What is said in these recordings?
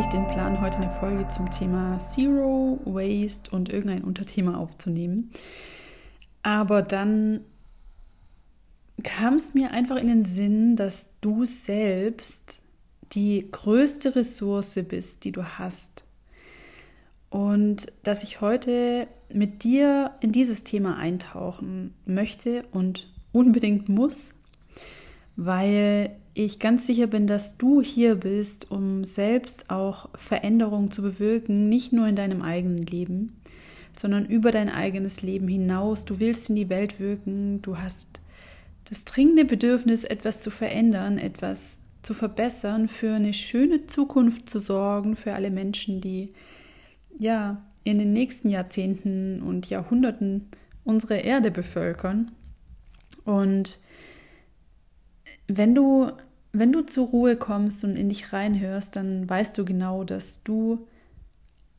ich den Plan, heute eine Folge zum Thema Zero Waste und irgendein Unterthema aufzunehmen. Aber dann kam es mir einfach in den Sinn, dass du selbst die größte Ressource bist, die du hast. Und dass ich heute mit dir in dieses Thema eintauchen möchte und unbedingt muss, weil ich ganz sicher bin, dass du hier bist, um selbst auch Veränderungen zu bewirken, nicht nur in deinem eigenen Leben, sondern über dein eigenes Leben hinaus. Du willst in die Welt wirken, du hast das dringende Bedürfnis, etwas zu verändern, etwas zu verbessern, für eine schöne Zukunft zu sorgen, für alle Menschen, die ja in den nächsten Jahrzehnten und Jahrhunderten unsere Erde bevölkern. Und wenn du, wenn du zur Ruhe kommst und in dich reinhörst, dann weißt du genau, dass du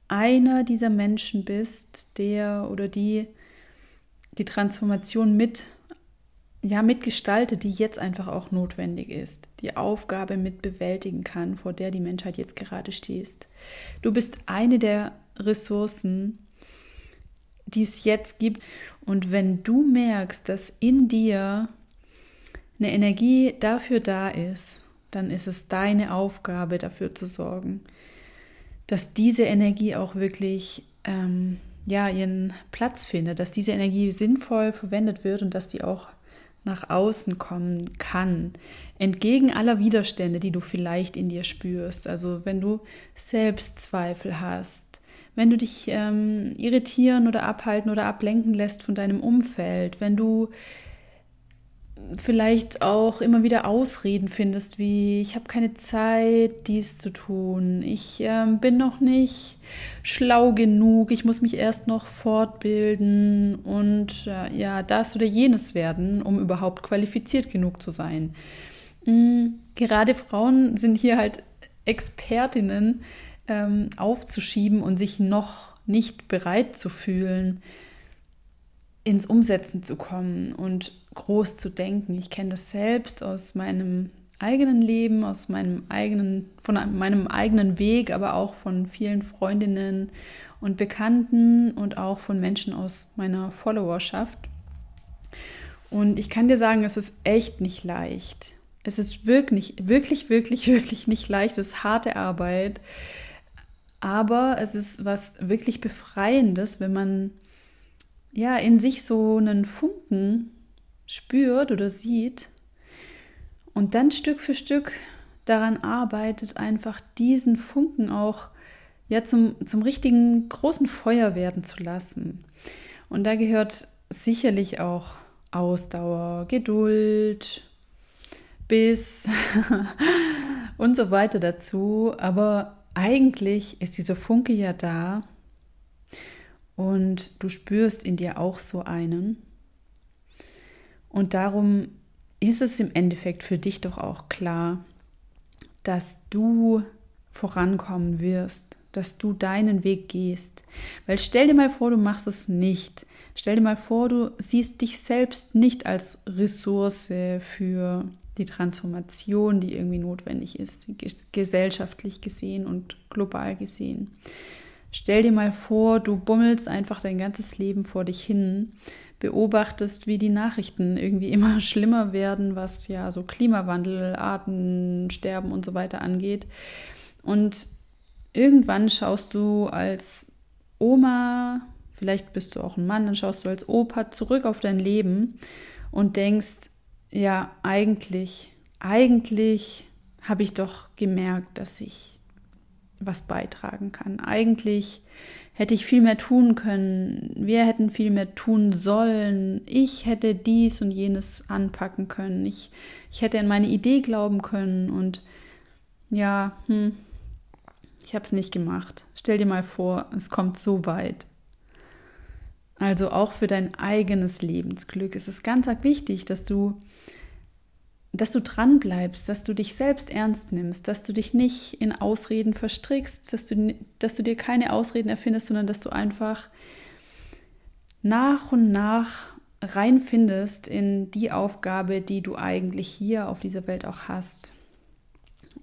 einer dieser Menschen bist, der oder die die Transformation mit ja mitgestaltet, die jetzt einfach auch notwendig ist, die Aufgabe mit bewältigen kann, vor der die Menschheit jetzt gerade stehst. Du bist eine der Ressourcen, die es jetzt gibt. Und wenn du merkst, dass in dir eine Energie dafür da ist, dann ist es deine Aufgabe, dafür zu sorgen, dass diese Energie auch wirklich ähm, ja, ihren Platz findet, dass diese Energie sinnvoll verwendet wird und dass die auch nach außen kommen kann, entgegen aller Widerstände, die du vielleicht in dir spürst. Also wenn du Selbstzweifel hast, wenn du dich ähm, irritieren oder abhalten oder ablenken lässt von deinem Umfeld, wenn du vielleicht auch immer wieder Ausreden findest, wie ich habe keine Zeit, dies zu tun, ich äh, bin noch nicht schlau genug, ich muss mich erst noch fortbilden und äh, ja, das oder jenes werden, um überhaupt qualifiziert genug zu sein. Mhm. Gerade Frauen sind hier halt Expertinnen ähm, aufzuschieben und sich noch nicht bereit zu fühlen, ins Umsetzen zu kommen und groß zu denken. Ich kenne das selbst aus meinem eigenen Leben, aus meinem eigenen, von meinem eigenen Weg, aber auch von vielen Freundinnen und Bekannten und auch von Menschen aus meiner Followerschaft. Und ich kann dir sagen, es ist echt nicht leicht. Es ist wirklich, wirklich, wirklich, wirklich nicht leicht. Es ist harte Arbeit. Aber es ist was wirklich Befreiendes, wenn man ja in sich so einen Funken spürt oder sieht und dann Stück für Stück daran arbeitet, einfach diesen Funken auch ja zum, zum richtigen großen Feuer werden zu lassen. Und da gehört sicherlich auch Ausdauer, Geduld, Biss und so weiter dazu. Aber eigentlich ist dieser Funke ja da und du spürst in dir auch so einen. Und darum ist es im Endeffekt für dich doch auch klar, dass du vorankommen wirst, dass du deinen Weg gehst. Weil stell dir mal vor, du machst es nicht. Stell dir mal vor, du siehst dich selbst nicht als Ressource für die Transformation, die irgendwie notwendig ist, gesellschaftlich gesehen und global gesehen. Stell dir mal vor, du bummelst einfach dein ganzes Leben vor dich hin, beobachtest, wie die Nachrichten irgendwie immer schlimmer werden, was ja so Klimawandel, Artensterben und so weiter angeht. Und irgendwann schaust du als Oma, vielleicht bist du auch ein Mann, dann schaust du als Opa zurück auf dein Leben und denkst, ja, eigentlich, eigentlich habe ich doch gemerkt, dass ich was beitragen kann. Eigentlich hätte ich viel mehr tun können, wir hätten viel mehr tun sollen, ich hätte dies und jenes anpacken können, ich, ich hätte an meine Idee glauben können und ja, hm, ich habe es nicht gemacht. Stell dir mal vor, es kommt so weit. Also auch für dein eigenes Lebensglück ist es ganz wichtig, dass du dass du dran bleibst, dass du dich selbst ernst nimmst, dass du dich nicht in Ausreden verstrickst, dass du, dass du dir keine Ausreden erfindest, sondern dass du einfach nach und nach reinfindest in die Aufgabe, die du eigentlich hier auf dieser Welt auch hast.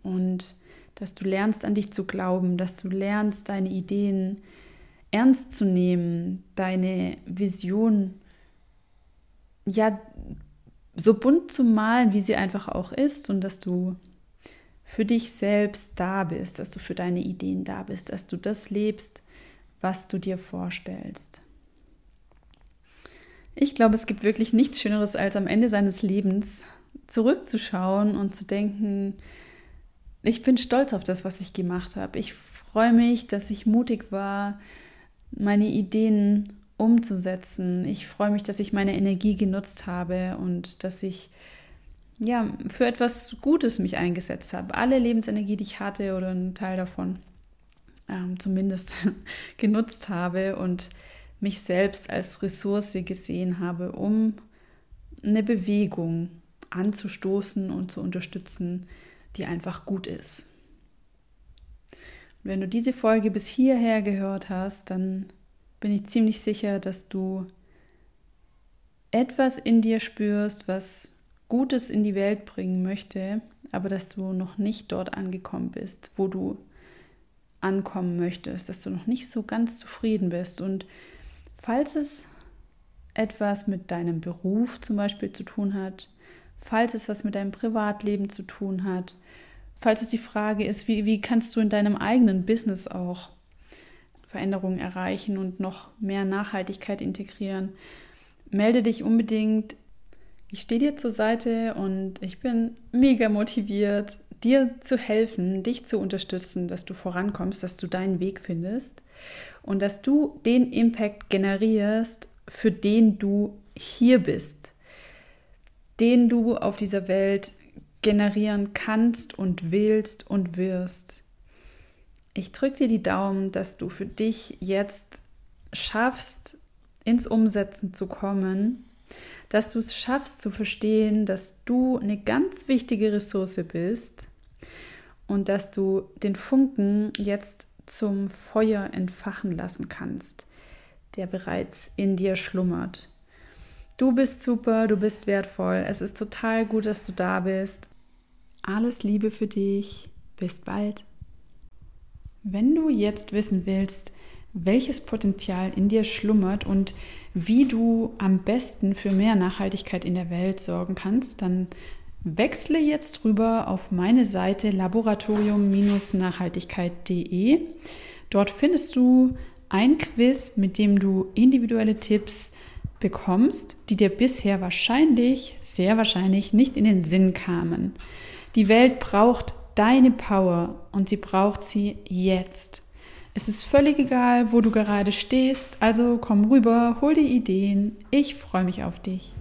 Und dass du lernst an dich zu glauben, dass du lernst deine Ideen ernst zu nehmen, deine Vision ja so bunt zu malen, wie sie einfach auch ist und dass du für dich selbst da bist, dass du für deine Ideen da bist, dass du das lebst, was du dir vorstellst. Ich glaube, es gibt wirklich nichts Schöneres, als am Ende seines Lebens zurückzuschauen und zu denken, ich bin stolz auf das, was ich gemacht habe. Ich freue mich, dass ich mutig war, meine Ideen umzusetzen. Ich freue mich, dass ich meine Energie genutzt habe und dass ich ja für etwas Gutes mich eingesetzt habe. Alle Lebensenergie, die ich hatte oder einen Teil davon ähm, zumindest genutzt habe und mich selbst als Ressource gesehen habe, um eine Bewegung anzustoßen und zu unterstützen, die einfach gut ist. Und wenn du diese Folge bis hierher gehört hast, dann bin ich ziemlich sicher, dass du etwas in dir spürst, was Gutes in die Welt bringen möchte, aber dass du noch nicht dort angekommen bist, wo du ankommen möchtest, dass du noch nicht so ganz zufrieden bist. Und falls es etwas mit deinem Beruf zum Beispiel zu tun hat, falls es was mit deinem Privatleben zu tun hat, falls es die Frage ist, wie, wie kannst du in deinem eigenen Business auch Veränderungen erreichen und noch mehr Nachhaltigkeit integrieren, melde dich unbedingt. Ich stehe dir zur Seite und ich bin mega motiviert, dir zu helfen, dich zu unterstützen, dass du vorankommst, dass du deinen Weg findest und dass du den Impact generierst, für den du hier bist, den du auf dieser Welt generieren kannst und willst und wirst. Ich drücke dir die Daumen, dass du für dich jetzt schaffst, ins Umsetzen zu kommen, dass du es schaffst zu verstehen, dass du eine ganz wichtige Ressource bist und dass du den Funken jetzt zum Feuer entfachen lassen kannst, der bereits in dir schlummert. Du bist super, du bist wertvoll. Es ist total gut, dass du da bist. Alles Liebe für dich. Bis bald. Wenn du jetzt wissen willst, welches Potenzial in dir schlummert und wie du am besten für mehr Nachhaltigkeit in der Welt sorgen kannst, dann wechsle jetzt rüber auf meine Seite laboratorium-nachhaltigkeit.de. Dort findest du ein Quiz, mit dem du individuelle Tipps bekommst, die dir bisher wahrscheinlich, sehr wahrscheinlich nicht in den Sinn kamen. Die Welt braucht deine Power und sie braucht sie jetzt. Es ist völlig egal, wo du gerade stehst, also komm rüber, hol die Ideen. Ich freue mich auf dich.